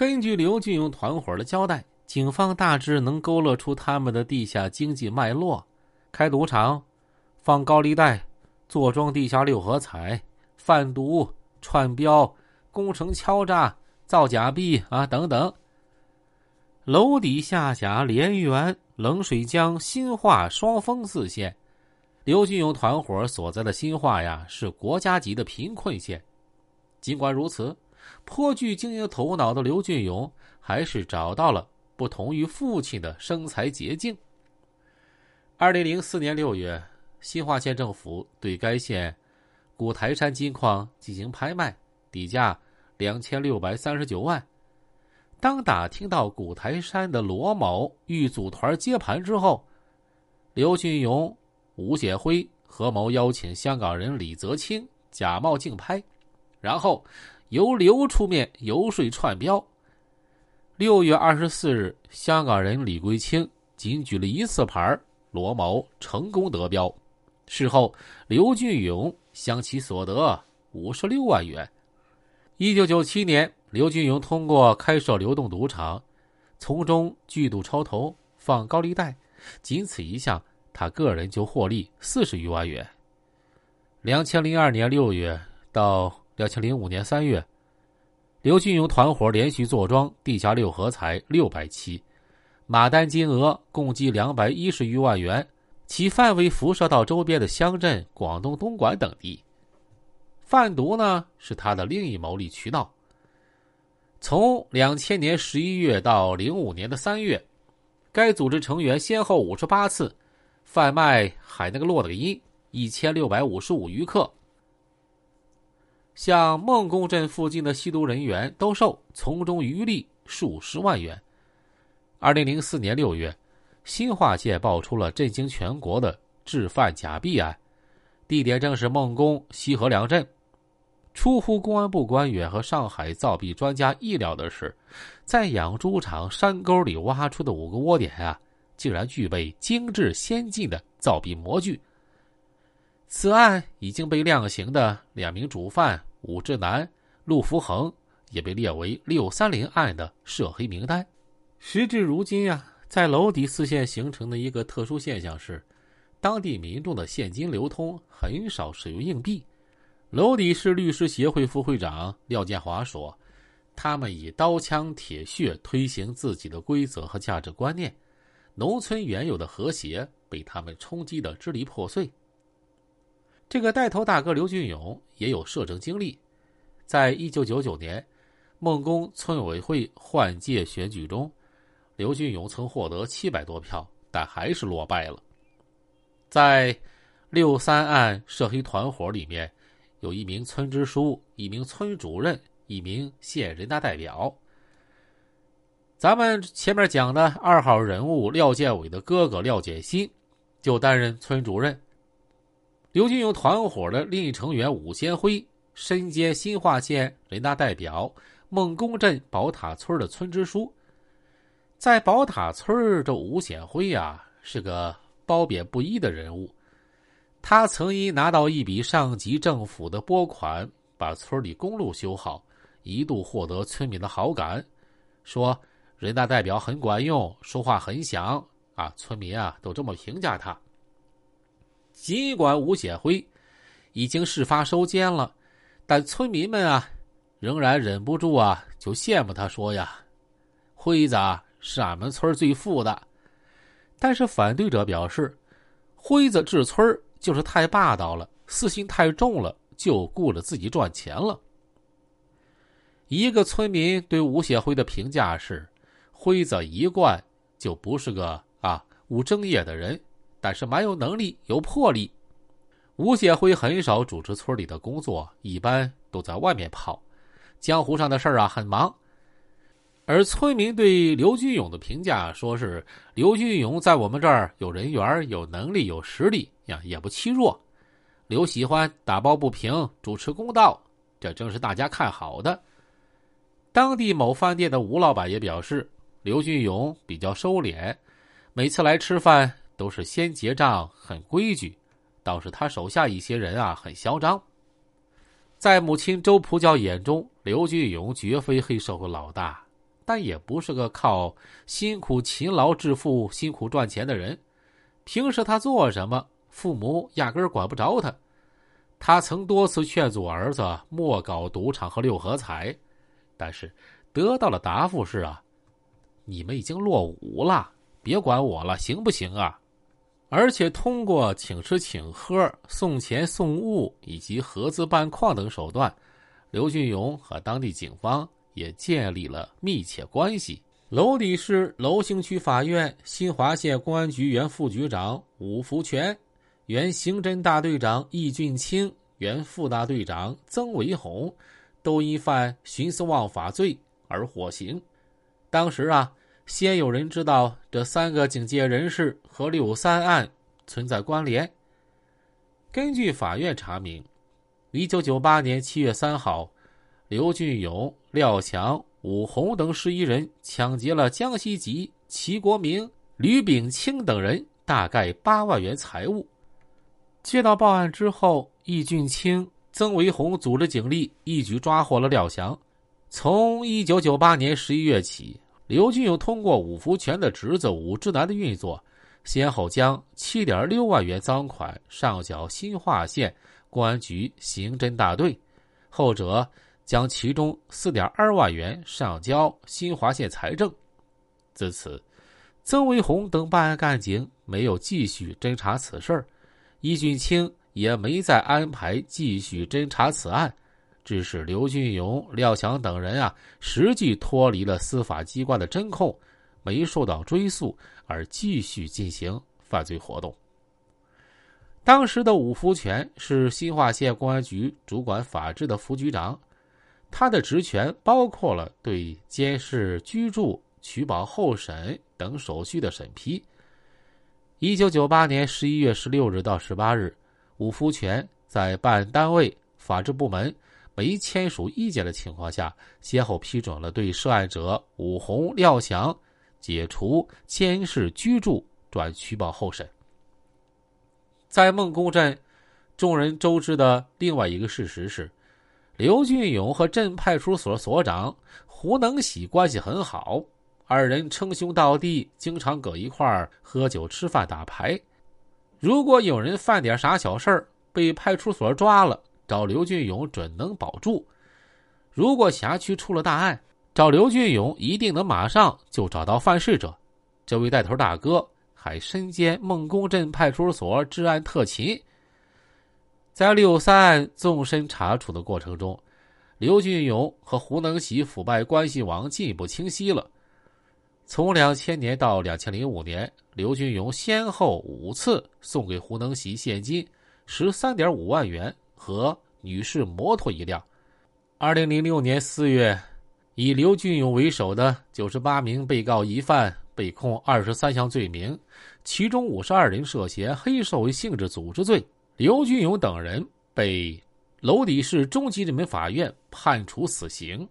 根据刘俊勇团伙的交代，警方大致能勾勒出他们的地下经济脉络：开赌场、放高利贷、坐庄地下六合彩、贩毒、串标、工程敲诈、造假币啊等等。楼底下辖连源、冷水江、新化、双峰四县。刘俊勇团伙所在的新化呀，是国家级的贫困县。尽管如此，颇具经营头脑的刘俊勇还是找到了不同于父亲的生财捷径。二零零四年六月，新化县政府对该县古台山金矿进行拍卖，底价两千六百三十九万。当打听到古台山的罗某欲组团接盘之后，刘俊勇、吴显辉合谋邀请香港人李泽清假冒竞拍，然后由刘出面游说串标。六月二十四日，香港人李桂清仅举了一次牌，罗某成功得标。事后，刘俊勇向其所得五十六万元。一九九七年。刘俊勇通过开设流动赌场，从中聚赌超头、放高利贷，仅此一项，他个人就获利四十余万元。两千零二年六月到两千零五年三月，刘俊勇团伙连续坐庄地下六合彩六百期，码单金额共计两百一十余万元，其范围辐射到周边的乡镇广东东莞等地。贩毒呢，是他的另一牟利渠道。从两千年十一月到零五年的三月，该组织成员先后五十八次贩卖海那个洛的因一千六百五十五余克，向孟公镇附近的吸毒人员兜售，从中渔利数十万元。二零零四年六月，新化界爆出了震惊全国的制贩假币案，地点正是孟公西河两镇。出乎公安部官员和上海造币专家意料的是，在养猪场山沟里挖出的五个窝点啊，竟然具备精致先进的造币模具。此案已经被量刑的两名主犯武志南、陆福恒也被列为“六三零案”的涉黑名单。时至如今呀，在娄底四县形成的一个特殊现象是，当地民众的现金流通很少使用硬币。娄底市律师协会副会长廖建华说：“他们以刀枪铁血推行自己的规则和价值观念，农村原有的和谐被他们冲击得支离破碎。”这个带头大哥刘俊勇也有摄政经历，在一九九九年孟公村委会换届选举中，刘俊勇曾获得七百多票，但还是落败了。在六三案涉黑团伙里面。有一名村支书，一名村主任，一名县人大代表。咱们前面讲的二号人物廖建伟的哥哥廖建新，就担任村主任。刘金勇团伙的另一成员武先辉身兼新化县人大代表、孟公镇宝塔村的村支书。在宝塔村，这吴显辉呀，是个褒贬不一的人物。他曾因拿到一笔上级政府的拨款，把村里公路修好，一度获得村民的好感，说人大代表很管用，说话很响啊，村民啊都这么评价他。尽管吴显辉已经事发收监了，但村民们啊仍然忍不住啊就羡慕他，说呀：“辉子是俺们村最富的。”但是反对者表示，辉子治村就是太霸道了，私心太重了，就顾着自己赚钱了。一个村民对吴显辉的评价是：辉子一贯就不是个啊务正业的人，但是蛮有能力、有魄力。吴显辉很少主持村里的工作，一般都在外面跑，江湖上的事儿啊很忙。而村民对刘俊勇的评价，说是刘俊勇在我们这儿有人缘、有能力、有实力呀，也不欺弱。刘喜欢打抱不平、主持公道，这正是大家看好的。当地某饭店的吴老板也表示，刘俊勇比较收敛，每次来吃饭都是先结账，很规矩。倒是他手下一些人啊，很嚣张。在母亲周普教眼中，刘俊勇绝非黑社会老大。但也不是个靠辛苦勤劳致富、辛苦赚钱的人。平时他做什么，父母压根管不着他。他曾多次劝阻儿子莫搞赌场和六合彩，但是得到的答复是：啊，你们已经落伍了，别管我了，行不行啊？而且通过请吃请喝、送钱送物以及合资办矿等手段，刘俊勇和当地警方也建立了密切关系。娄底市娄兴区法院新华县公安局原副局长武福全、原刑侦大队长易俊清、原副大队长曾维红，都因犯徇私枉法罪而获刑。当时啊。先有人知道这三个警界人士和六三案存在关联。根据法院查明，一九九八年七月三号，刘俊勇、廖强、武红等十一人抢劫了江西籍齐国明、吕炳清等人大概八万元财物。接到报案之后，易俊清、曾维红组织警力一举抓获了廖强。从一九九八年十一月起。刘俊勇通过武福全的侄子武志南的运作，先后将七点六万元赃款上缴新化县公安局刑侦大队，后者将其中四点二万元上交新华县财政。自此，曾维红等办案干警没有继续侦查此事，易俊清也没再安排继续侦查此案。致使刘俊勇、廖强等人啊，实际脱离了司法机关的侦控，没受到追诉，而继续进行犯罪活动。当时的武福全是新化县公安局主管法制的副局长，他的职权包括了对监视居住、取保候审等手续的审批。一九九八年十一月十六日到十八日，武福全在办案单位法制部门。没签署意见的情况下，先后批准了对涉案者武红、廖翔解除监视居住转取保候审。在孟公镇，众人周知的另外一个事实是，刘俊勇和镇派出所所长胡能喜关系很好，二人称兄道弟，经常搁一块儿喝酒、吃饭、打牌。如果有人犯点啥小事儿，被派出所抓了。找刘俊勇准能保住。如果辖区出了大案，找刘俊勇一定能马上就找到犯事者。这位带头大哥还身兼孟公镇派出所治安特勤。在六三案纵深查处的过程中，刘俊勇和胡能喜腐败关系网进一步清晰了。从两千年到两千零五年，刘俊勇先后五次送给胡能喜现金十三点五万元。和女士摩托一辆。二零零六年四月，以刘俊勇为首的九十八名被告疑犯被控二十三项罪名，其中五十二人涉嫌黑社会性质组织罪。刘俊勇等人被娄底市中级人民法院判处死刑。